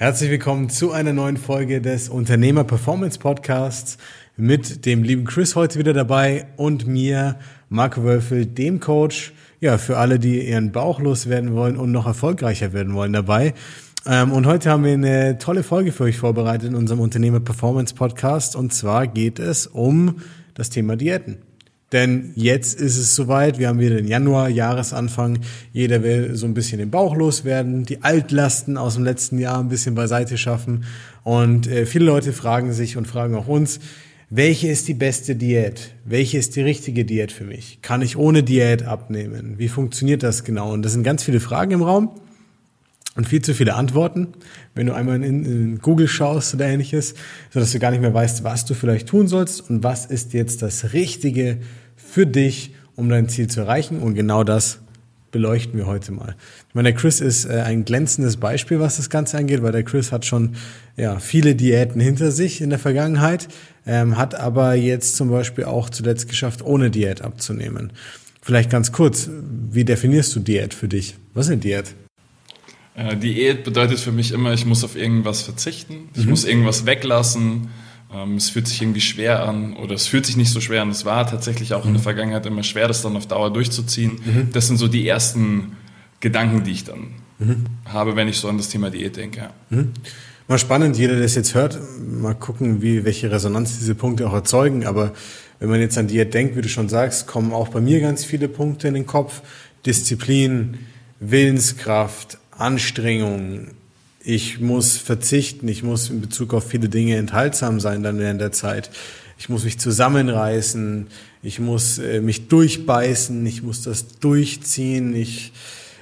Herzlich willkommen zu einer neuen Folge des Unternehmer Performance Podcasts mit dem lieben Chris heute wieder dabei und mir, Marco Wölfel, dem Coach, ja, für alle, die ihren Bauch loswerden wollen und noch erfolgreicher werden wollen dabei. Ähm, und heute haben wir eine tolle Folge für euch vorbereitet in unserem Unternehmer Performance Podcast und zwar geht es um das Thema Diäten. Denn jetzt ist es soweit, wir haben wieder den Januar, Jahresanfang, jeder will so ein bisschen den Bauch loswerden, die Altlasten aus dem letzten Jahr ein bisschen beiseite schaffen. Und äh, viele Leute fragen sich und fragen auch uns, welche ist die beste Diät? Welche ist die richtige Diät für mich? Kann ich ohne Diät abnehmen? Wie funktioniert das genau? Und das sind ganz viele Fragen im Raum und viel zu viele Antworten, wenn du einmal in, in, Google schaust oder ähnliches, sodass du gar nicht mehr weißt, was du vielleicht tun sollst und was ist jetzt das Richtige für dich, um dein Ziel zu erreichen. Und genau das beleuchten wir heute mal. Ich meine, der Chris ist äh, ein glänzendes Beispiel, was das Ganze angeht, weil der Chris hat schon ja, viele Diäten hinter sich in der Vergangenheit, ähm, hat aber jetzt zum Beispiel auch zuletzt geschafft, ohne Diät abzunehmen. Vielleicht ganz kurz, wie definierst du Diät für dich? Was ist eine Diät? Äh, Diät bedeutet für mich immer, ich muss auf irgendwas verzichten, ich mhm. muss irgendwas weglassen, es fühlt sich irgendwie schwer an oder es fühlt sich nicht so schwer an. Es war tatsächlich auch mhm. in der mhm. Vergangenheit immer schwer, das dann auf Dauer durchzuziehen. Mhm. Das sind so die ersten Gedanken, die ich dann mhm. habe, wenn ich so an das Thema Diät denke. Mhm. Mal spannend, jeder, der das jetzt hört, mal gucken, wie, welche Resonanz diese Punkte auch erzeugen. Aber wenn man jetzt an Diät denkt, wie du schon sagst, kommen auch bei mir ganz viele Punkte in den Kopf. Disziplin, Willenskraft, Anstrengung, ich muss verzichten, ich muss in Bezug auf viele Dinge enthaltsam sein dann während der Zeit. Ich muss mich zusammenreißen, ich muss äh, mich durchbeißen, ich muss das durchziehen, ich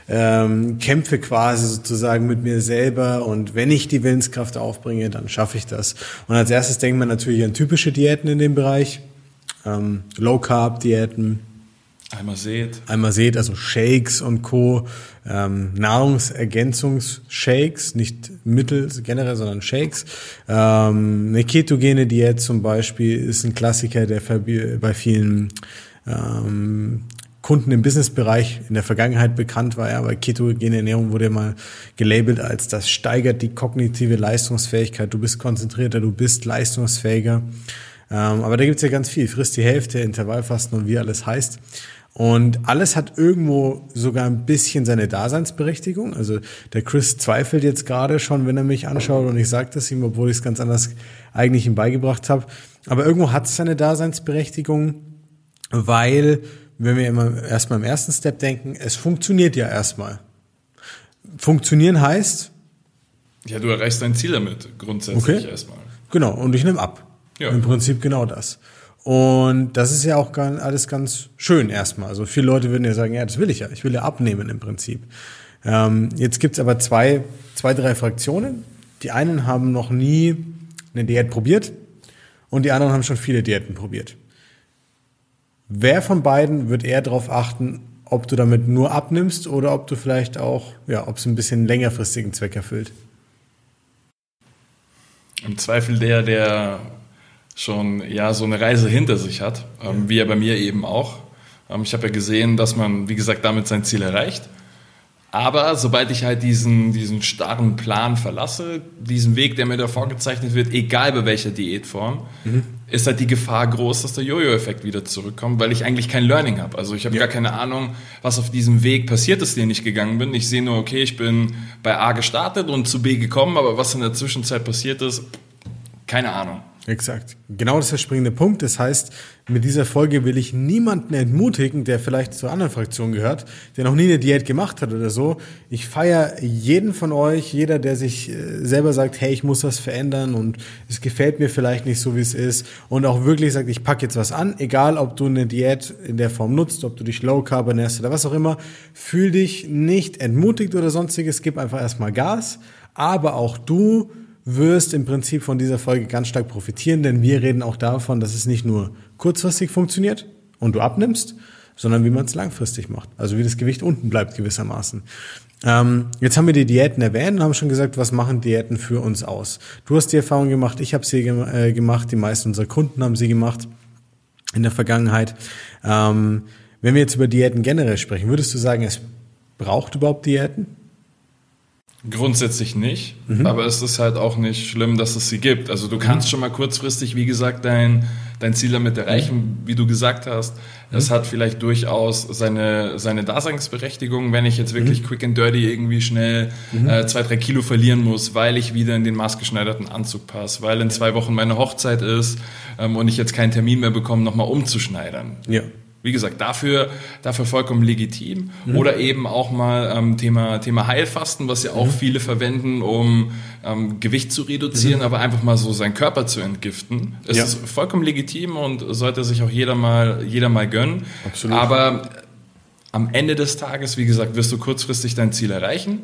ähm, kämpfe quasi sozusagen mit mir selber. Und wenn ich die Willenskraft aufbringe, dann schaffe ich das. Und als erstes denkt man natürlich an typische Diäten in dem Bereich, ähm, Low Carb Diäten, Einmal seht. Einmal seht, also Shakes und Co. Ähm, Nahrungsergänzungsshakes, nicht Mittel generell, sondern Shakes. Ähm, eine ketogene Diät zum Beispiel ist ein Klassiker, der bei vielen ähm, Kunden im Businessbereich in der Vergangenheit bekannt war, ja, weil ketogene Ernährung wurde mal gelabelt als das steigert die kognitive Leistungsfähigkeit. Du bist konzentrierter, du bist leistungsfähiger. Ähm, aber da gibt's ja ganz viel. Frisst die Hälfte, Intervallfasten und wie alles heißt. Und alles hat irgendwo sogar ein bisschen seine Daseinsberechtigung. Also der Chris zweifelt jetzt gerade schon, wenn er mich anschaut und ich sage das ihm, obwohl ich es ganz anders eigentlich ihm beigebracht habe. Aber irgendwo hat es seine Daseinsberechtigung, weil, wenn wir immer erstmal im ersten Step denken, es funktioniert ja erstmal. Funktionieren heißt? Ja, du erreichst dein Ziel damit, grundsätzlich okay. erstmal. Genau, und ich nehme ab. Ja. Im Prinzip genau das. Und das ist ja auch alles ganz schön erstmal. Also viele Leute würden ja sagen, ja, das will ich ja. Ich will ja abnehmen im Prinzip. Ähm, jetzt gibt's aber zwei, zwei, drei Fraktionen. Die einen haben noch nie eine Diät probiert und die anderen haben schon viele Diäten probiert. Wer von beiden wird eher darauf achten, ob du damit nur abnimmst oder ob du vielleicht auch, ja, ob es ein bisschen längerfristigen Zweck erfüllt? Im Zweifel der, der schon ja so eine Reise hinter sich hat, ähm, wie er bei mir eben auch. Ähm, ich habe ja gesehen, dass man, wie gesagt, damit sein Ziel erreicht. Aber sobald ich halt diesen, diesen starren Plan verlasse, diesen Weg, der mir da vorgezeichnet wird, egal bei welcher Diätform, mhm. ist halt die Gefahr groß, dass der Jojo-Effekt wieder zurückkommt, weil ich eigentlich kein Learning habe. Also ich habe ja. gar keine Ahnung, was auf diesem Weg passiert ist, den ich gegangen bin. Ich sehe nur, okay, ich bin bei A gestartet und zu B gekommen, aber was in der Zwischenzeit passiert ist, keine Ahnung. Exakt. Genau das ist der springende Punkt. Das heißt, mit dieser Folge will ich niemanden entmutigen, der vielleicht zur anderen Fraktion gehört, der noch nie eine Diät gemacht hat oder so. Ich feiere jeden von euch, jeder, der sich äh, selber sagt, hey, ich muss was verändern und es gefällt mir vielleicht nicht so, wie es ist und auch wirklich sagt, ich packe jetzt was an, egal ob du eine Diät in der Form nutzt, ob du dich low carb ernährst oder was auch immer, fühl dich nicht entmutigt oder sonstiges, gib einfach erstmal Gas, aber auch du wirst im Prinzip von dieser Folge ganz stark profitieren, denn wir reden auch davon, dass es nicht nur kurzfristig funktioniert und du abnimmst, sondern wie man es langfristig macht. Also wie das Gewicht unten bleibt gewissermaßen. Ähm, jetzt haben wir die Diäten erwähnt und haben schon gesagt, was machen Diäten für uns aus. Du hast die Erfahrung gemacht, ich habe sie äh, gemacht, die meisten unserer Kunden haben sie gemacht in der Vergangenheit. Ähm, wenn wir jetzt über Diäten generell sprechen, würdest du sagen, es braucht überhaupt Diäten? Grundsätzlich nicht, mhm. aber es ist halt auch nicht schlimm, dass es sie gibt. Also du kannst mhm. schon mal kurzfristig, wie gesagt, dein, dein Ziel damit erreichen, mhm. wie du gesagt hast. Es mhm. hat vielleicht durchaus seine, seine Daseinsberechtigung, wenn ich jetzt wirklich mhm. quick and dirty irgendwie schnell mhm. äh, zwei, drei Kilo verlieren muss, weil ich wieder in den maßgeschneiderten Anzug passe, weil in zwei Wochen meine Hochzeit ist ähm, und ich jetzt keinen Termin mehr bekomme, nochmal umzuschneidern. Ja. Wie gesagt, dafür, dafür vollkommen legitim. Mhm. Oder eben auch mal ähm, Thema, Thema Heilfasten, was ja auch mhm. viele verwenden, um ähm, Gewicht zu reduzieren, mhm. aber einfach mal so seinen Körper zu entgiften. Es ja. ist vollkommen legitim und sollte sich auch jeder mal, jeder mal gönnen. Absolut. Aber am Ende des Tages, wie gesagt, wirst du kurzfristig dein Ziel erreichen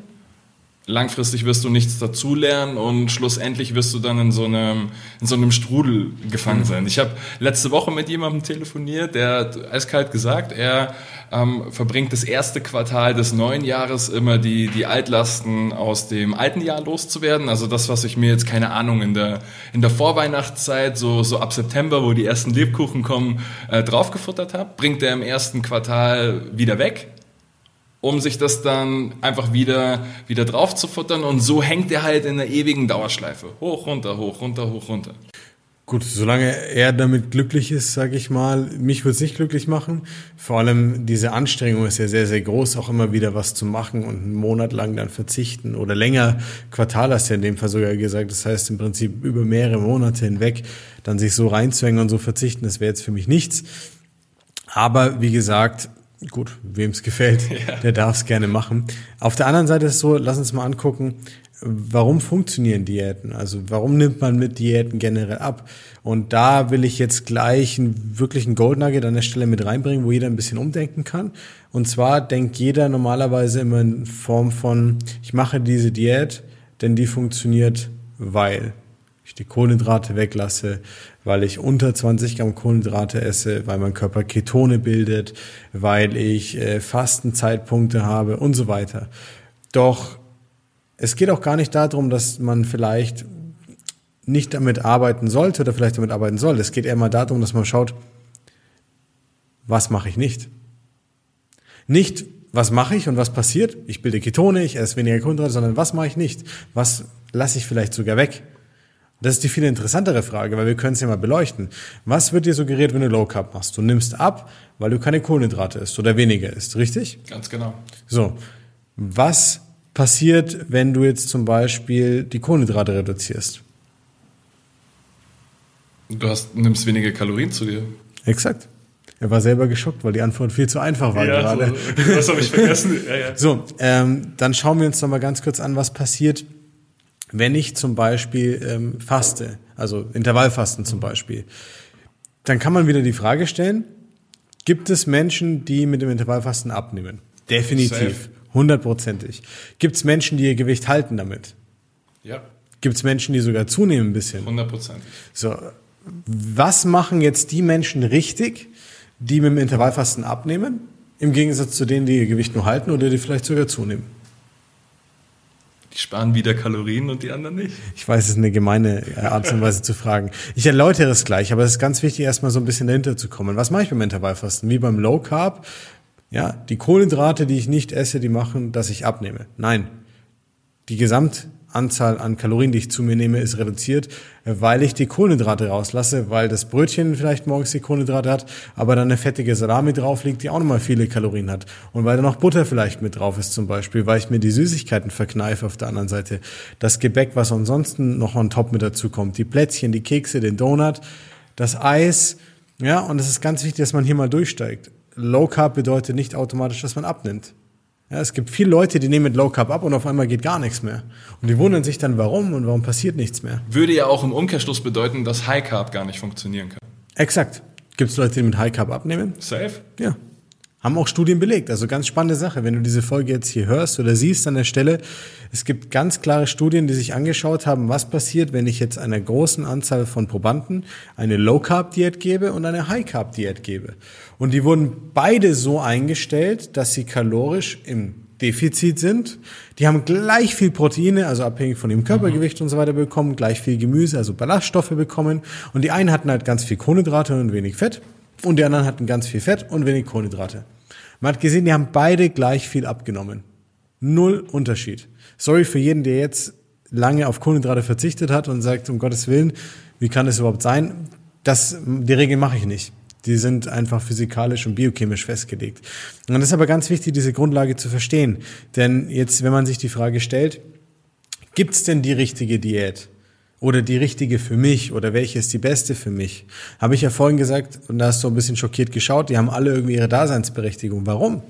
langfristig wirst du nichts dazulernen und schlussendlich wirst du dann in so einem, in so einem Strudel gefangen mhm. sein. Ich habe letzte Woche mit jemandem telefoniert, der hat eiskalt gesagt, er ähm, verbringt das erste Quartal des neuen Jahres immer die, die Altlasten aus dem alten Jahr loszuwerden. Also das, was ich mir jetzt, keine Ahnung, in der, in der Vorweihnachtszeit, so, so ab September, wo die ersten Lebkuchen kommen, äh, draufgefuttert habe, bringt er im ersten Quartal wieder weg um sich das dann einfach wieder, wieder drauf zu futtern. Und so hängt er halt in der ewigen Dauerschleife. Hoch, runter, hoch, runter, hoch, runter. Gut, solange er damit glücklich ist, sage ich mal, mich würde es nicht glücklich machen. Vor allem diese Anstrengung ist ja sehr, sehr groß, auch immer wieder was zu machen und einen Monat lang dann verzichten oder länger, Quartal hast du ja in dem Fall sogar gesagt, das heißt im Prinzip über mehrere Monate hinweg dann sich so reinzuhängen und so verzichten, das wäre jetzt für mich nichts. Aber wie gesagt, Gut, wem es gefällt, ja. der darf es gerne machen. Auf der anderen Seite ist es so, lass uns mal angucken, warum funktionieren Diäten? Also warum nimmt man mit Diäten generell ab? Und da will ich jetzt gleich einen wirklichen Gold Nugget an der Stelle mit reinbringen, wo jeder ein bisschen umdenken kann. Und zwar denkt jeder normalerweise immer in Form von, ich mache diese Diät, denn die funktioniert, weil ich die Kohlenhydrate weglasse, weil ich unter 20 Gramm Kohlenhydrate esse, weil mein Körper Ketone bildet, weil ich äh, Fastenzeitpunkte habe und so weiter. Doch es geht auch gar nicht darum, dass man vielleicht nicht damit arbeiten sollte oder vielleicht damit arbeiten soll. Es geht eher mal darum, dass man schaut, was mache ich nicht? Nicht, was mache ich und was passiert? Ich bilde Ketone, ich esse weniger Kohlenhydrate, sondern was mache ich nicht? Was lasse ich vielleicht sogar weg? Das ist die viel interessantere Frage, weil wir können es ja mal beleuchten. Was wird dir suggeriert, wenn du Low Carb machst? Du nimmst ab, weil du keine Kohlenhydrate isst oder weniger isst, richtig? Ganz genau. So. Was passiert, wenn du jetzt zum Beispiel die Kohlenhydrate reduzierst? Du hast, nimmst weniger Kalorien zu dir. Exakt. Er war selber geschockt, weil die Antwort viel zu einfach war ja, gerade. So, was habe ich vergessen? Ja, ja. So, ähm, dann schauen wir uns noch mal ganz kurz an, was passiert, wenn ich zum Beispiel ähm, faste, also Intervallfasten zum Beispiel, dann kann man wieder die Frage stellen, gibt es Menschen, die mit dem Intervallfasten abnehmen? Definitiv, hundertprozentig. Gibt es Menschen, die ihr Gewicht halten damit? Ja. Gibt es Menschen, die sogar zunehmen ein bisschen? Hundertprozentig. So, was machen jetzt die Menschen richtig, die mit dem Intervallfasten abnehmen, im Gegensatz zu denen, die ihr Gewicht nur halten oder die vielleicht sogar zunehmen? Die sparen wieder Kalorien und die anderen nicht. Ich weiß, es ist eine gemeine Art und Weise zu fragen. Ich erläutere es gleich, aber es ist ganz wichtig, erstmal so ein bisschen dahinter zu kommen. Was mache ich beim Intervallfasten? Wie beim Low Carb? Ja, die Kohlenhydrate, die ich nicht esse, die machen, dass ich abnehme. Nein. Die Gesamt Anzahl an Kalorien, die ich zu mir nehme, ist reduziert, weil ich die Kohlenhydrate rauslasse, weil das Brötchen vielleicht morgens die Kohlenhydrate hat, aber dann eine fettige Salami drauf liegt, die auch nochmal viele Kalorien hat. Und weil da noch Butter vielleicht mit drauf ist zum Beispiel, weil ich mir die Süßigkeiten verkneife auf der anderen Seite. Das Gebäck, was ansonsten noch on top mit dazu kommt, die Plätzchen, die Kekse, den Donut, das Eis, ja, und es ist ganz wichtig, dass man hier mal durchsteigt. Low Carb bedeutet nicht automatisch, dass man abnimmt. Ja, es gibt viele Leute, die nehmen mit Low Carb ab und auf einmal geht gar nichts mehr. Und die wundern sich dann, warum und warum passiert nichts mehr. Würde ja auch im Umkehrschluss bedeuten, dass High Carb gar nicht funktionieren kann. Exakt. Gibt es Leute, die mit High Carb abnehmen? Safe? Ja. Haben auch Studien belegt. Also ganz spannende Sache. Wenn du diese Folge jetzt hier hörst oder siehst an der Stelle, es gibt ganz klare Studien, die sich angeschaut haben, was passiert, wenn ich jetzt einer großen Anzahl von Probanden eine Low-Carb-Diät gebe und eine High-Carb-Diät gebe. Und die wurden beide so eingestellt, dass sie kalorisch im Defizit sind. Die haben gleich viel Proteine, also abhängig von dem Körpergewicht und so weiter bekommen, gleich viel Gemüse, also Ballaststoffe bekommen. Und die einen hatten halt ganz viel Kohlenhydrate und wenig Fett. Und die anderen hatten ganz viel Fett und wenig Kohlenhydrate. Man hat gesehen, die haben beide gleich viel abgenommen. Null Unterschied. Sorry für jeden, der jetzt lange auf Kohlenhydrate verzichtet hat und sagt, um Gottes Willen, wie kann das überhaupt sein? Das, die Regel mache ich nicht. Die sind einfach physikalisch und biochemisch festgelegt. Und das ist aber ganz wichtig, diese Grundlage zu verstehen. Denn jetzt, wenn man sich die Frage stellt, gibt es denn die richtige Diät? Oder die richtige für mich? Oder welche ist die beste für mich? Habe ich ja vorhin gesagt, und da hast du ein bisschen schockiert geschaut, die haben alle irgendwie ihre Daseinsberechtigung. Warum?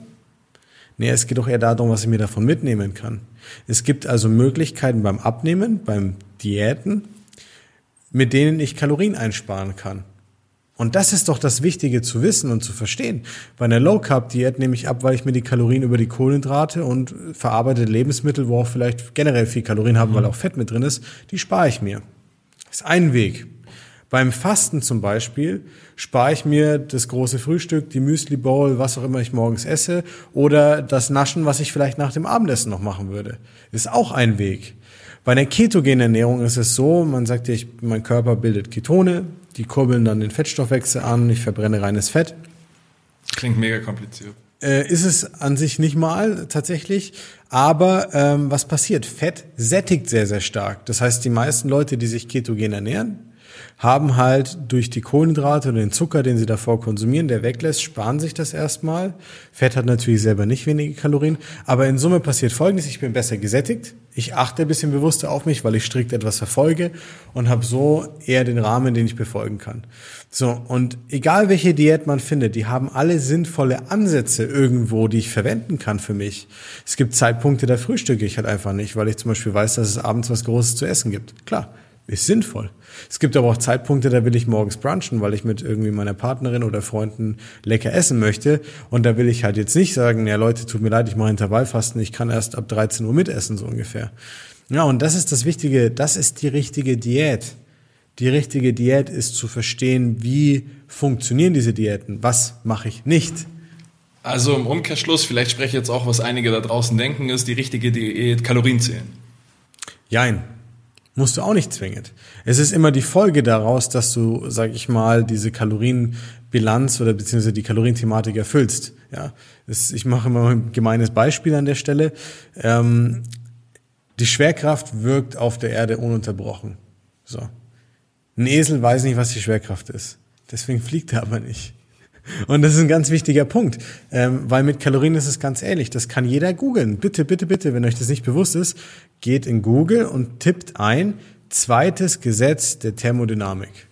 Nee, es geht doch eher darum, was ich mir davon mitnehmen kann. Es gibt also Möglichkeiten beim Abnehmen, beim Diäten, mit denen ich Kalorien einsparen kann. Und das ist doch das Wichtige zu wissen und zu verstehen. Bei einer Low Carb Diät nehme ich ab, weil ich mir die Kalorien über die Kohlenhydrate und verarbeitete Lebensmittel, wo auch vielleicht generell viel Kalorien haben, weil auch Fett mit drin ist, die spare ich mir. Das ist ein Weg. Beim Fasten zum Beispiel spare ich mir das große Frühstück, die Müsli Bowl, was auch immer ich morgens esse oder das Naschen, was ich vielleicht nach dem Abendessen noch machen würde. Ist auch ein Weg. Bei einer ketogenen Ernährung ist es so, man sagt ja, mein Körper bildet Ketone, die kurbeln dann den Fettstoffwechsel an, ich verbrenne reines Fett. Klingt mega kompliziert. Äh, ist es an sich nicht mal tatsächlich, aber ähm, was passiert? Fett sättigt sehr, sehr stark. Das heißt, die meisten Leute, die sich ketogen ernähren, haben halt durch die Kohlenhydrate und den Zucker, den sie davor konsumieren, der weglässt, sparen sich das erstmal. Fett hat natürlich selber nicht wenige Kalorien, aber in Summe passiert Folgendes, ich bin besser gesättigt, ich achte ein bisschen bewusster auf mich, weil ich strikt etwas verfolge und habe so eher den Rahmen, den ich befolgen kann. So, und egal welche Diät man findet, die haben alle sinnvolle Ansätze irgendwo, die ich verwenden kann für mich. Es gibt Zeitpunkte, da frühstücke ich halt einfach nicht, weil ich zum Beispiel weiß, dass es abends was Großes zu essen gibt. Klar, ist sinnvoll. Es gibt aber auch Zeitpunkte, da will ich morgens brunchen, weil ich mit irgendwie meiner Partnerin oder Freunden lecker essen möchte. Und da will ich halt jetzt nicht sagen, ja Leute, tut mir leid, ich mache Intervallfasten, ich kann erst ab 13 Uhr mitessen, so ungefähr. Ja, und das ist das Wichtige, das ist die richtige Diät. Die richtige Diät ist zu verstehen, wie funktionieren diese Diäten, was mache ich nicht. Also im Umkehrschluss, vielleicht spreche ich jetzt auch, was einige da draußen denken, ist die richtige Diät Kalorien zählen. Jein, Musst du auch nicht zwingend. Es ist immer die Folge daraus, dass du, sag ich mal, diese Kalorienbilanz oder beziehungsweise die Kalorienthematik erfüllst. Ja, das, ich mache immer ein gemeines Beispiel an der Stelle. Ähm, die Schwerkraft wirkt auf der Erde ununterbrochen. So. Ein Esel weiß nicht, was die Schwerkraft ist. Deswegen fliegt er aber nicht. Und das ist ein ganz wichtiger Punkt, ähm, weil mit Kalorien ist es ganz ähnlich. Das kann jeder googeln. Bitte, bitte, bitte, wenn euch das nicht bewusst ist, geht in Google und tippt ein zweites Gesetz der Thermodynamik.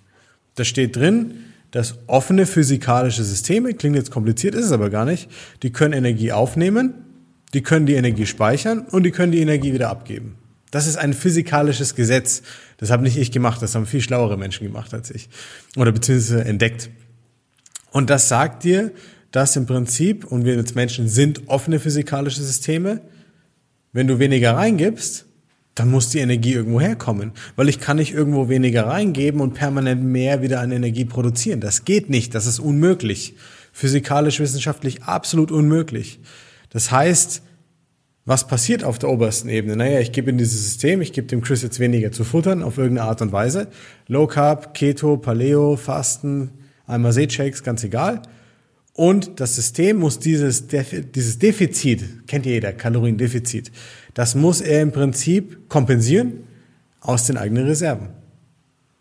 Da steht drin, dass offene physikalische Systeme, klingt jetzt kompliziert, ist es aber gar nicht, die können Energie aufnehmen, die können die Energie speichern und die können die Energie wieder abgeben. Das ist ein physikalisches Gesetz. Das habe nicht ich gemacht, das haben viel schlauere Menschen gemacht als ich. Oder beziehungsweise entdeckt. Und das sagt dir, dass im Prinzip, und wir als Menschen sind offene physikalische Systeme, wenn du weniger reingibst, dann muss die Energie irgendwo herkommen. Weil ich kann nicht irgendwo weniger reingeben und permanent mehr wieder an Energie produzieren. Das geht nicht, das ist unmöglich. Physikalisch, wissenschaftlich absolut unmöglich. Das heißt, was passiert auf der obersten Ebene? Naja, ich gebe in dieses System, ich gebe dem Chris jetzt weniger zu futtern, auf irgendeine Art und Weise. Low Carb, Keto, Paleo, Fasten, einmal Shakes, ganz egal. Und das System muss dieses, dieses Defizit, kennt jeder, Kaloriendefizit, das muss er im Prinzip kompensieren aus den eigenen Reserven.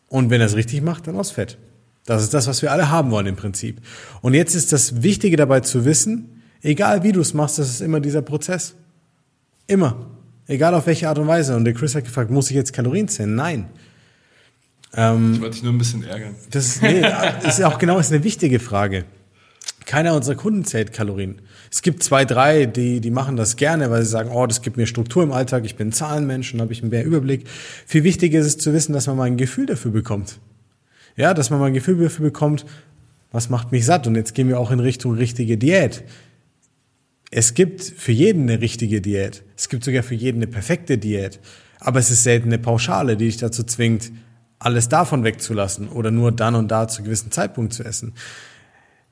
Und wenn er es richtig macht, dann aus Fett. Das ist das, was wir alle haben wollen im Prinzip. Und jetzt ist das Wichtige dabei zu wissen, egal wie du es machst, das ist immer dieser Prozess. Immer. Egal auf welche Art und Weise. Und der Chris hat gefragt, muss ich jetzt Kalorien zählen? Nein. Ähm, ich wollte dich nur ein bisschen ärgern. Das ist, nee, ist auch genau ist eine wichtige Frage. Keiner unserer Kunden zählt Kalorien. Es gibt zwei, drei, die, die machen das gerne, weil sie sagen, oh, das gibt mir Struktur im Alltag, ich bin Zahlenmensch und habe ich mehr Überblick. Viel wichtiger ist es zu wissen, dass man mal ein Gefühl dafür bekommt. Ja, dass man mal ein Gefühl dafür bekommt, was macht mich satt? Und jetzt gehen wir auch in Richtung richtige Diät. Es gibt für jeden eine richtige Diät. Es gibt sogar für jeden eine perfekte Diät. Aber es ist selten eine Pauschale, die dich dazu zwingt, alles davon wegzulassen oder nur dann und da zu gewissen Zeitpunkt zu essen.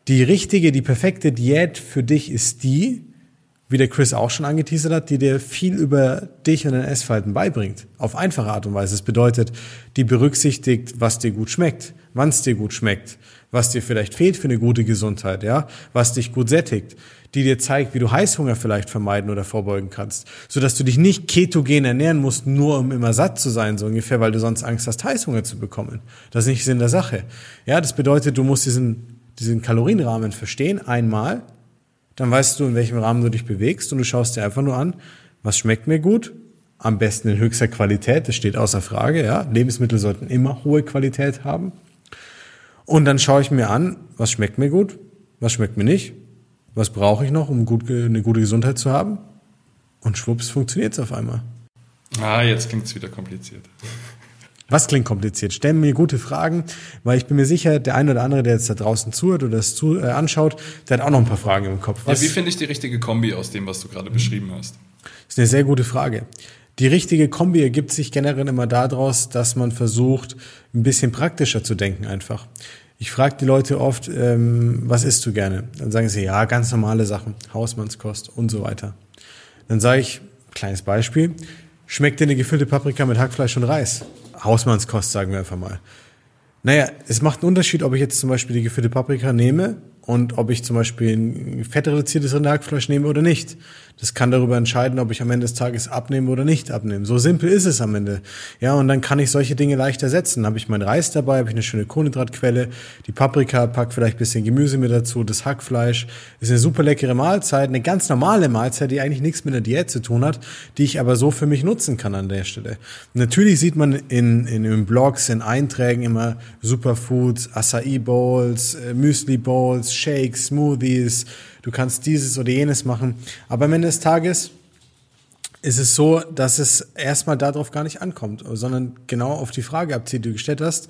Die richtige, die perfekte Diät für dich ist die, wie der Chris auch schon angeteasert hat, die dir viel über dich und dein Essverhalten beibringt. Auf einfache Art und Weise. Das bedeutet, die berücksichtigt, was dir gut schmeckt, wann es dir gut schmeckt, was dir vielleicht fehlt für eine gute Gesundheit, ja, was dich gut sättigt, die dir zeigt, wie du Heißhunger vielleicht vermeiden oder vorbeugen kannst, so dass du dich nicht ketogen ernähren musst, nur um immer satt zu sein, so ungefähr, weil du sonst Angst hast, Heißhunger zu bekommen. Das ist nicht Sinn der Sache. Ja, das bedeutet, du musst diesen, diesen Kalorienrahmen verstehen, einmal, dann weißt du, in welchem Rahmen du dich bewegst und du schaust dir einfach nur an, was schmeckt mir gut, am besten in höchster Qualität, das steht außer Frage, ja. Lebensmittel sollten immer hohe Qualität haben. Und dann schaue ich mir an, was schmeckt mir gut, was schmeckt mir nicht, was brauche ich noch, um gut, eine gute Gesundheit zu haben. Und schwupps, funktioniert es auf einmal. Ah, jetzt klingt es wieder kompliziert. Was klingt kompliziert? Stell mir gute Fragen, weil ich bin mir sicher, der eine oder andere, der jetzt da draußen zuhört oder das zu, äh, anschaut, der hat auch noch ein paar Fragen im Kopf. Ja, wie finde ich die richtige Kombi aus dem, was du gerade beschrieben hast? Das ist eine sehr gute Frage. Die richtige Kombi ergibt sich generell immer daraus, dass man versucht, ein bisschen praktischer zu denken einfach. Ich frage die Leute oft, ähm, was isst du gerne? Dann sagen sie, ja, ganz normale Sachen, Hausmannskost und so weiter. Dann sage ich, kleines Beispiel, schmeckt dir eine gefüllte Paprika mit Hackfleisch und Reis? Hausmannskost, sagen wir einfach mal. Naja, es macht einen Unterschied, ob ich jetzt zum Beispiel die gefüllte Paprika nehme und ob ich zum Beispiel ein fettreduziertes Rinderhackfleisch nehme oder nicht. Das kann darüber entscheiden, ob ich am Ende des Tages abnehme oder nicht abnehme. So simpel ist es am Ende. Ja, und dann kann ich solche Dinge leicht ersetzen. Habe ich meinen Reis dabei, habe ich eine schöne Kohlenhydratquelle, die Paprika, pack vielleicht ein bisschen Gemüse mit dazu, das Hackfleisch. Ist eine super leckere Mahlzeit, eine ganz normale Mahlzeit, die eigentlich nichts mit der Diät zu tun hat, die ich aber so für mich nutzen kann an der Stelle. natürlich sieht man in, in, in Blogs, in Einträgen immer Superfoods, Acai Bowls, äh, Müsli Bowls, Shakes, Smoothies, du kannst dieses oder jenes machen. Aber am Ende des Tages ist es so, dass es erstmal darauf gar nicht ankommt, sondern genau auf die Frage abzieht, die du gestellt hast.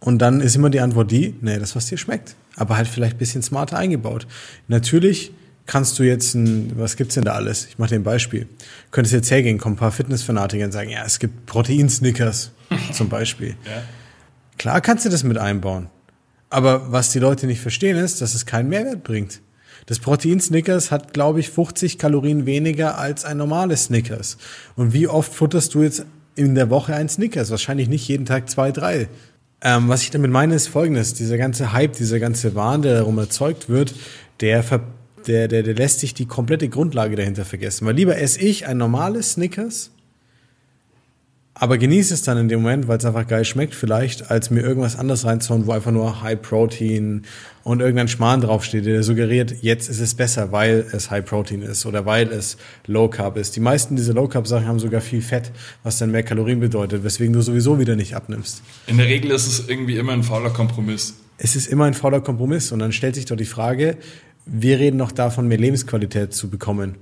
Und dann ist immer die Antwort die, nee, das, was dir schmeckt. Aber halt vielleicht ein bisschen smarter eingebaut. Natürlich kannst du jetzt ein, was gibt's denn da alles? Ich mache dir ein Beispiel. Könntest jetzt hergehen, kommen ein paar Fitnessfanatiker und sagen, ja, es gibt Protein-Snickers zum Beispiel. Ja. Klar kannst du das mit einbauen. Aber was die Leute nicht verstehen ist, dass es keinen Mehrwert bringt. Das Protein Snickers hat, glaube ich, 50 Kalorien weniger als ein normales Snickers. Und wie oft futterst du jetzt in der Woche ein Snickers? Wahrscheinlich nicht jeden Tag zwei, drei. Ähm, was ich damit meine, ist folgendes. Dieser ganze Hype, dieser ganze Wahn, der darum erzeugt wird, der, der, der, der lässt sich die komplette Grundlage dahinter vergessen. Weil lieber esse ich ein normales Snickers aber genieße es dann in dem Moment, weil es einfach geil schmeckt, vielleicht, als mir irgendwas anderes reinzuhauen, wo einfach nur High Protein und irgendein Schmarrn draufsteht, der suggeriert, jetzt ist es besser, weil es High Protein ist oder weil es Low Carb ist. Die meisten dieser Low Carb Sachen haben sogar viel Fett, was dann mehr Kalorien bedeutet, weswegen du sowieso wieder nicht abnimmst. In der Regel ist es irgendwie immer ein fauler Kompromiss. Es ist immer ein fauler Kompromiss und dann stellt sich doch die Frage, wir reden noch davon, mehr Lebensqualität zu bekommen.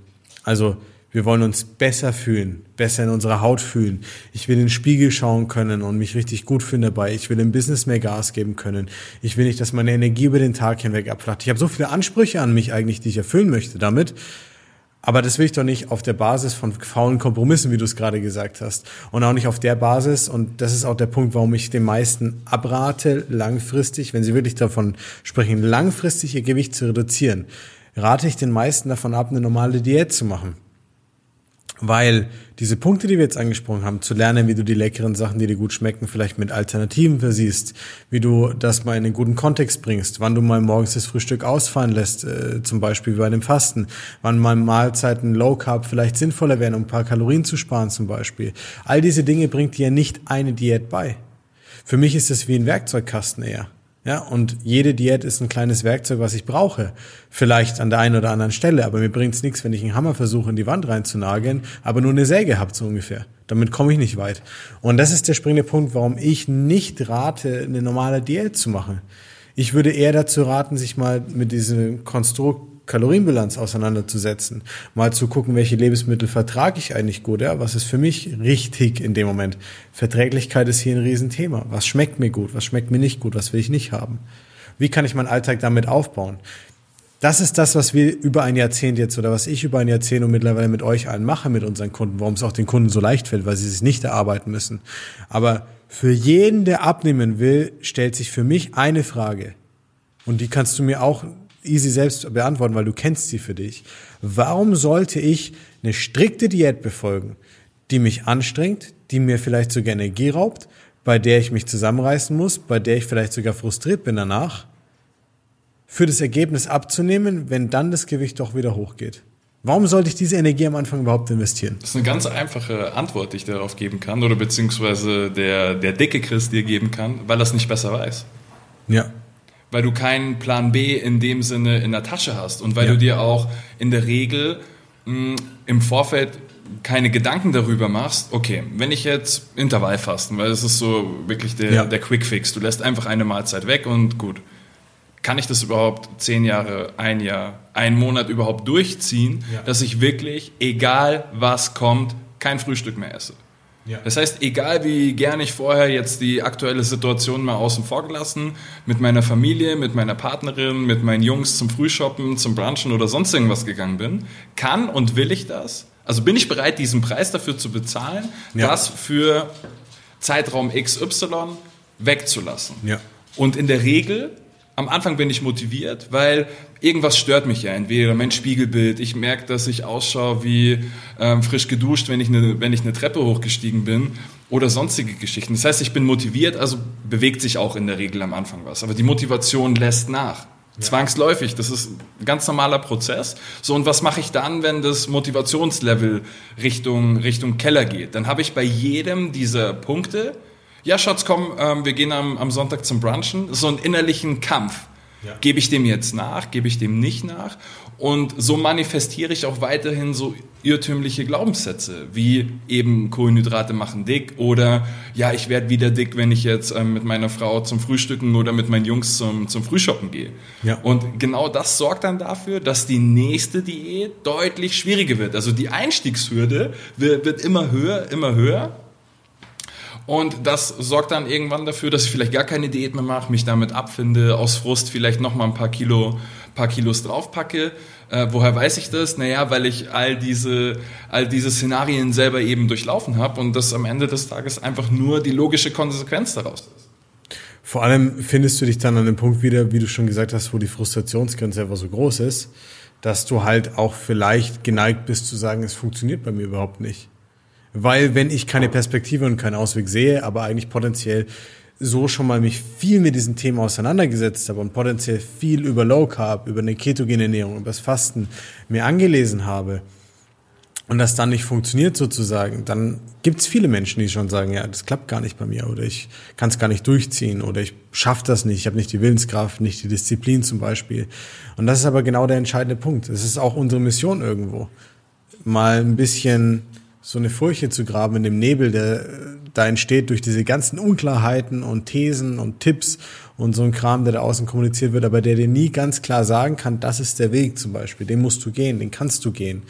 Also, wir wollen uns besser fühlen, besser in unserer Haut fühlen. Ich will in den Spiegel schauen können und mich richtig gut fühlen dabei. Ich will im Business mehr Gas geben können. Ich will nicht, dass meine Energie über den Tag hinweg abflacht. Ich habe so viele Ansprüche an mich eigentlich, die ich erfüllen möchte damit. Aber das will ich doch nicht auf der Basis von faulen Kompromissen, wie du es gerade gesagt hast. Und auch nicht auf der Basis, und das ist auch der Punkt, warum ich den meisten abrate, langfristig, wenn sie wirklich davon sprechen, langfristig ihr Gewicht zu reduzieren, rate ich den meisten davon ab, eine normale Diät zu machen. Weil diese Punkte, die wir jetzt angesprochen haben, zu lernen, wie du die leckeren Sachen, die dir gut schmecken, vielleicht mit Alternativen versiehst, wie du das mal in einen guten Kontext bringst, wann du mal morgens das Frühstück ausfallen lässt, äh, zum Beispiel bei dem Fasten, wann mal Mahlzeiten Low Carb vielleicht sinnvoller wären, um ein paar Kalorien zu sparen zum Beispiel. All diese Dinge bringt dir nicht eine Diät bei. Für mich ist es wie ein Werkzeugkasten eher. Ja, und jede Diät ist ein kleines Werkzeug, was ich brauche. Vielleicht an der einen oder anderen Stelle, aber mir bringt's nichts, wenn ich einen Hammer versuche, in die Wand reinzunageln, aber nur eine Säge habe, so ungefähr. Damit komme ich nicht weit. Und das ist der springende Punkt, warum ich nicht rate, eine normale Diät zu machen. Ich würde eher dazu raten, sich mal mit diesem Konstrukt Kalorienbilanz auseinanderzusetzen, mal zu gucken, welche Lebensmittel vertrage ich eigentlich gut, ja, was ist für mich richtig in dem Moment. Verträglichkeit ist hier ein Riesenthema. Was schmeckt mir gut, was schmeckt mir nicht gut, was will ich nicht haben? Wie kann ich meinen Alltag damit aufbauen? Das ist das, was wir über ein Jahrzehnt jetzt oder was ich über ein Jahrzehnt und mittlerweile mit euch allen mache mit unseren Kunden, warum es auch den Kunden so leicht fällt, weil sie sich nicht erarbeiten müssen. Aber für jeden, der abnehmen will, stellt sich für mich eine Frage. Und die kannst du mir auch easy selbst beantworten, weil du kennst sie für dich. Warum sollte ich eine strikte Diät befolgen, die mich anstrengt, die mir vielleicht sogar Energie raubt, bei der ich mich zusammenreißen muss, bei der ich vielleicht sogar frustriert bin danach, für das Ergebnis abzunehmen, wenn dann das Gewicht doch wieder hochgeht? Warum sollte ich diese Energie am Anfang überhaupt investieren? Das ist eine ganz einfache Antwort, die ich darauf geben kann, oder beziehungsweise der, der dicke Chris dir geben kann, weil er es nicht besser weiß. Ja. Weil du keinen Plan B in dem Sinne in der Tasche hast und weil ja. du dir auch in der Regel mh, mm, im Vorfeld keine Gedanken darüber machst, okay, wenn ich jetzt Intervallfasten, weil das ist so wirklich der, ja. der Quick Fix, du lässt einfach eine Mahlzeit weg und gut kann ich das überhaupt zehn Jahre, ein Jahr, einen Monat überhaupt durchziehen, ja. dass ich wirklich, egal was kommt, kein Frühstück mehr esse. Ja. Das heißt, egal wie gerne ich vorher jetzt die aktuelle Situation mal außen vor gelassen, mit meiner Familie, mit meiner Partnerin, mit meinen Jungs zum Frühshoppen, zum Brunchen oder sonst irgendwas gegangen bin, kann und will ich das? Also bin ich bereit, diesen Preis dafür zu bezahlen, ja. das für Zeitraum XY wegzulassen? Ja. Und in der Regel am Anfang bin ich motiviert, weil irgendwas stört mich ja. Entweder mein Spiegelbild, ich merke, dass ich ausschaue wie ähm, frisch geduscht, wenn ich, eine, wenn ich eine Treppe hochgestiegen bin oder sonstige Geschichten. Das heißt, ich bin motiviert, also bewegt sich auch in der Regel am Anfang was. Aber die Motivation lässt nach. Ja. Zwangsläufig, das ist ein ganz normaler Prozess. So, und was mache ich dann, wenn das Motivationslevel Richtung, Richtung Keller geht? Dann habe ich bei jedem dieser Punkte ja Schatz, komm, ähm, wir gehen am, am Sonntag zum Brunchen, so einen innerlichen Kampf. Ja. Gebe ich dem jetzt nach, gebe ich dem nicht nach? Und so manifestiere ich auch weiterhin so irrtümliche Glaubenssätze, wie eben Kohlenhydrate machen dick oder ja, ich werde wieder dick, wenn ich jetzt ähm, mit meiner Frau zum Frühstücken oder mit meinen Jungs zum, zum Frühshoppen gehe. Ja. Und genau das sorgt dann dafür, dass die nächste Diät deutlich schwieriger wird. Also die Einstiegshürde wird, wird immer höher, immer höher und das sorgt dann irgendwann dafür, dass ich vielleicht gar keine Diät mehr mache, mich damit abfinde, aus Frust vielleicht nochmal ein paar Kilo, paar Kilos draufpacke. Äh, woher weiß ich das? Naja, weil ich all diese, all diese Szenarien selber eben durchlaufen habe und das am Ende des Tages einfach nur die logische Konsequenz daraus ist. Vor allem findest du dich dann an dem Punkt wieder, wie du schon gesagt hast, wo die Frustrationsgrenze einfach so groß ist, dass du halt auch vielleicht geneigt bist zu sagen, es funktioniert bei mir überhaupt nicht. Weil wenn ich keine Perspektive und keinen Ausweg sehe, aber eigentlich potenziell so schon mal mich viel mit diesem Thema auseinandergesetzt habe und potenziell viel über Low Carb, über eine ketogene Ernährung, über das Fasten mir angelesen habe und das dann nicht funktioniert sozusagen, dann gibt es viele Menschen, die schon sagen, ja, das klappt gar nicht bei mir oder ich kann es gar nicht durchziehen oder ich schaffe das nicht, ich habe nicht die Willenskraft, nicht die Disziplin zum Beispiel. Und das ist aber genau der entscheidende Punkt. Das ist auch unsere Mission irgendwo. Mal ein bisschen so eine Furche zu graben in dem Nebel, der da entsteht durch diese ganzen Unklarheiten und Thesen und Tipps und so ein Kram, der da außen kommuniziert wird, aber der dir nie ganz klar sagen kann, das ist der Weg zum Beispiel, den musst du gehen, den kannst du gehen.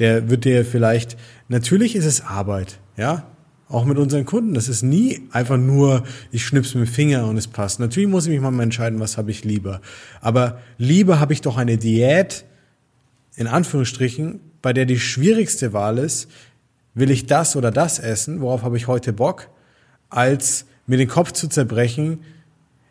Der wird dir vielleicht, natürlich ist es Arbeit, ja, auch mit unseren Kunden. Das ist nie einfach nur, ich schnips mit dem Finger und es passt. Natürlich muss ich mich mal entscheiden, was habe ich lieber. Aber lieber habe ich doch eine Diät, in Anführungsstrichen, bei der die schwierigste Wahl ist, will ich das oder das essen, worauf habe ich heute Bock, als mir den Kopf zu zerbrechen,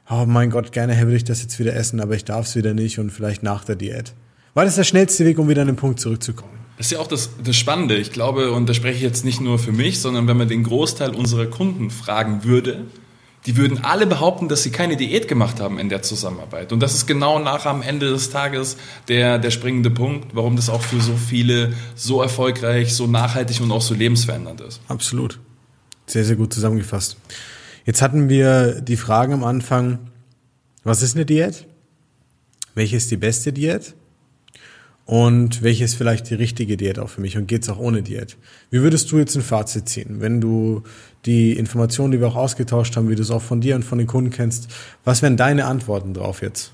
oh mein Gott, gerne würde ich das jetzt wieder essen, aber ich darf es wieder nicht und vielleicht nach der Diät. Weil das ist der schnellste Weg, um wieder an den Punkt zurückzukommen. Das ist ja auch das, das Spannende. Ich glaube, und da spreche ich jetzt nicht nur für mich, sondern wenn man den Großteil unserer Kunden fragen würde, die würden alle behaupten, dass sie keine Diät gemacht haben in der Zusammenarbeit. Und das ist genau nach am Ende des Tages der, der springende Punkt, warum das auch für so viele so erfolgreich, so nachhaltig und auch so lebensverändernd ist. Absolut. Sehr, sehr gut zusammengefasst. Jetzt hatten wir die Fragen am Anfang, was ist eine Diät? Welche ist die beste Diät? Und welche ist vielleicht die richtige Diät auch für mich und geht's auch ohne Diät. Wie würdest du jetzt ein Fazit ziehen, wenn du die Informationen, die wir auch ausgetauscht haben, wie du es auch von dir und von den Kunden kennst, was wären deine Antworten drauf jetzt?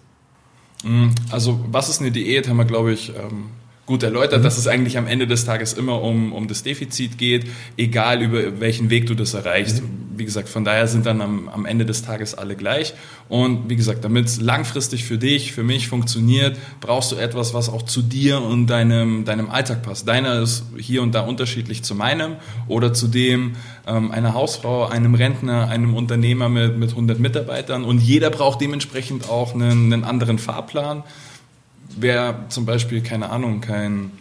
Mm, also was ist eine Diät, haben wir, glaube ich, ähm, gut erläutert, mhm. dass es eigentlich am Ende des Tages immer um, um das Defizit geht, egal über welchen Weg du das erreichst. Mhm. Wie gesagt, von daher sind dann am, am Ende des Tages alle gleich. Und wie gesagt, damit es langfristig für dich, für mich funktioniert, brauchst du etwas, was auch zu dir und deinem, deinem Alltag passt. Deiner ist hier und da unterschiedlich zu meinem oder zu dem ähm, einer Hausfrau, einem Rentner, einem Unternehmer mit, mit 100 Mitarbeitern. Und jeder braucht dementsprechend auch einen, einen anderen Fahrplan wer zum Beispiel, keine Ahnung, kein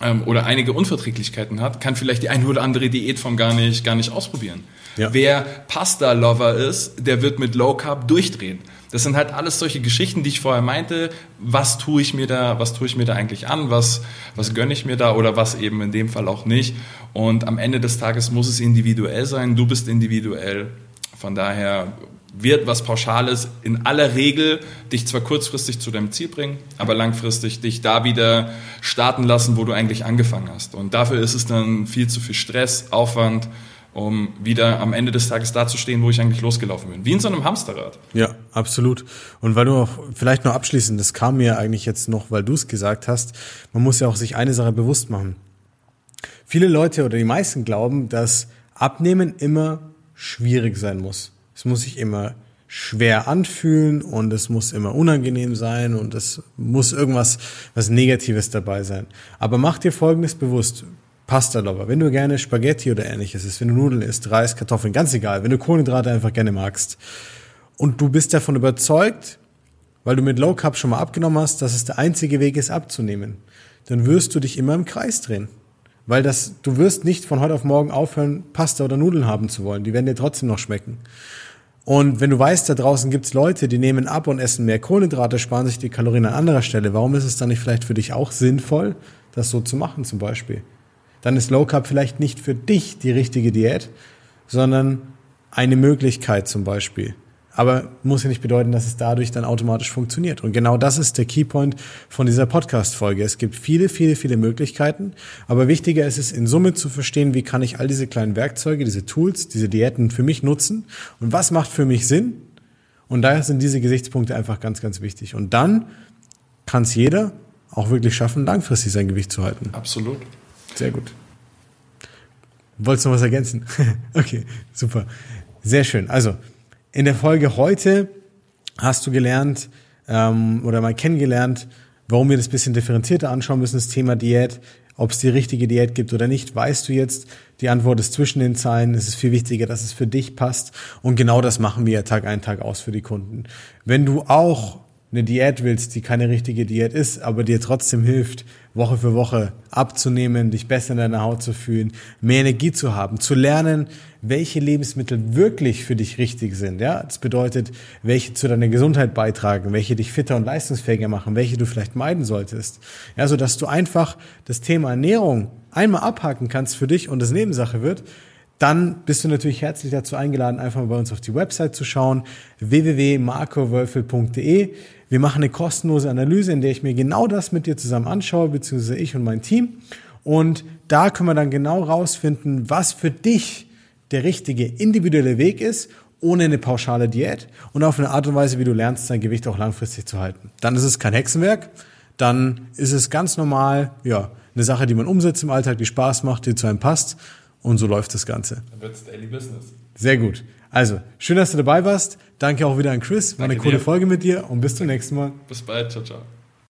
ähm, oder einige Unverträglichkeiten hat, kann vielleicht die eine oder andere Diätform gar nicht, gar nicht ausprobieren. Ja. Wer Pasta-Lover ist, der wird mit Low Carb durchdrehen. Das sind halt alles solche Geschichten, die ich vorher meinte. Was tue ich mir da, was tue ich mir da eigentlich an? Was, was gönne ich mir da oder was eben in dem Fall auch nicht? Und am Ende des Tages muss es individuell sein. Du bist individuell. Von daher wird was Pauschales in aller Regel dich zwar kurzfristig zu deinem Ziel bringen, aber langfristig dich da wieder starten lassen, wo du eigentlich angefangen hast. Und dafür ist es dann viel zu viel Stress, Aufwand, um wieder am Ende des Tages dazustehen, wo ich eigentlich losgelaufen bin. Wie in so einem Hamsterrad. Ja, absolut. Und weil du auch vielleicht noch abschließend, das kam mir eigentlich jetzt noch, weil du es gesagt hast, man muss ja auch sich eine Sache bewusst machen. Viele Leute oder die meisten glauben, dass Abnehmen immer schwierig sein muss. Es muss sich immer schwer anfühlen und es muss immer unangenehm sein und es muss irgendwas was Negatives dabei sein. Aber mach dir Folgendes bewusst. Pasta Lover, wenn du gerne Spaghetti oder ähnliches isst, wenn du Nudeln isst, Reis, Kartoffeln, ganz egal, wenn du Kohlenhydrate einfach gerne magst und du bist davon überzeugt, weil du mit Low Carb schon mal abgenommen hast, dass es der einzige Weg ist abzunehmen, dann wirst du dich immer im Kreis drehen. Weil das, du wirst nicht von heute auf morgen aufhören, Pasta oder Nudeln haben zu wollen. Die werden dir trotzdem noch schmecken. Und wenn du weißt, da draußen gibt's Leute, die nehmen ab und essen mehr Kohlenhydrate, sparen sich die Kalorien an anderer Stelle, warum ist es dann nicht vielleicht für dich auch sinnvoll, das so zu machen zum Beispiel? Dann ist Low Carb vielleicht nicht für dich die richtige Diät, sondern eine Möglichkeit zum Beispiel. Aber muss ja nicht bedeuten, dass es dadurch dann automatisch funktioniert. Und genau das ist der Keypoint von dieser Podcast-Folge. Es gibt viele, viele, viele Möglichkeiten. Aber wichtiger ist es, in Summe zu verstehen, wie kann ich all diese kleinen Werkzeuge, diese Tools, diese Diäten für mich nutzen und was macht für mich Sinn. Und daher sind diese Gesichtspunkte einfach ganz, ganz wichtig. Und dann kann es jeder auch wirklich schaffen, langfristig sein Gewicht zu halten. Absolut. Sehr gut. Wolltest du noch was ergänzen? okay, super. Sehr schön. Also, in der Folge heute hast du gelernt ähm, oder mal kennengelernt, warum wir das bisschen differenzierter anschauen müssen, das Thema Diät, ob es die richtige Diät gibt oder nicht, weißt du jetzt. Die Antwort ist zwischen den Zeilen. Es ist viel wichtiger, dass es für dich passt. Und genau das machen wir Tag ein, Tag aus für die Kunden. Wenn du auch eine Diät willst, die keine richtige Diät ist, aber dir trotzdem hilft, Woche für Woche abzunehmen, dich besser in deiner Haut zu fühlen, mehr Energie zu haben, zu lernen, welche Lebensmittel wirklich für dich richtig sind. Ja, das bedeutet, welche zu deiner Gesundheit beitragen, welche dich fitter und leistungsfähiger machen, welche du vielleicht meiden solltest. Ja, so dass du einfach das Thema Ernährung einmal abhaken kannst für dich und es Nebensache wird dann bist du natürlich herzlich dazu eingeladen, einfach mal bei uns auf die Website zu schauen, www.markowölfel.de. Wir machen eine kostenlose Analyse, in der ich mir genau das mit dir zusammen anschaue, beziehungsweise ich und mein Team. Und da können wir dann genau rausfinden, was für dich der richtige individuelle Weg ist, ohne eine pauschale Diät und auf eine Art und Weise, wie du lernst, dein Gewicht auch langfristig zu halten. Dann ist es kein Hexenwerk, dann ist es ganz normal, ja, eine Sache, die man umsetzt im Alltag, die Spaß macht, die zu einem passt und so läuft das Ganze. Dann wird's Daily Business. Sehr gut. Also, schön, dass du dabei warst. Danke auch wieder an Chris. War Danke eine coole dir. Folge mit dir und bis zum nächsten Mal. Bis bald. Ciao, ciao.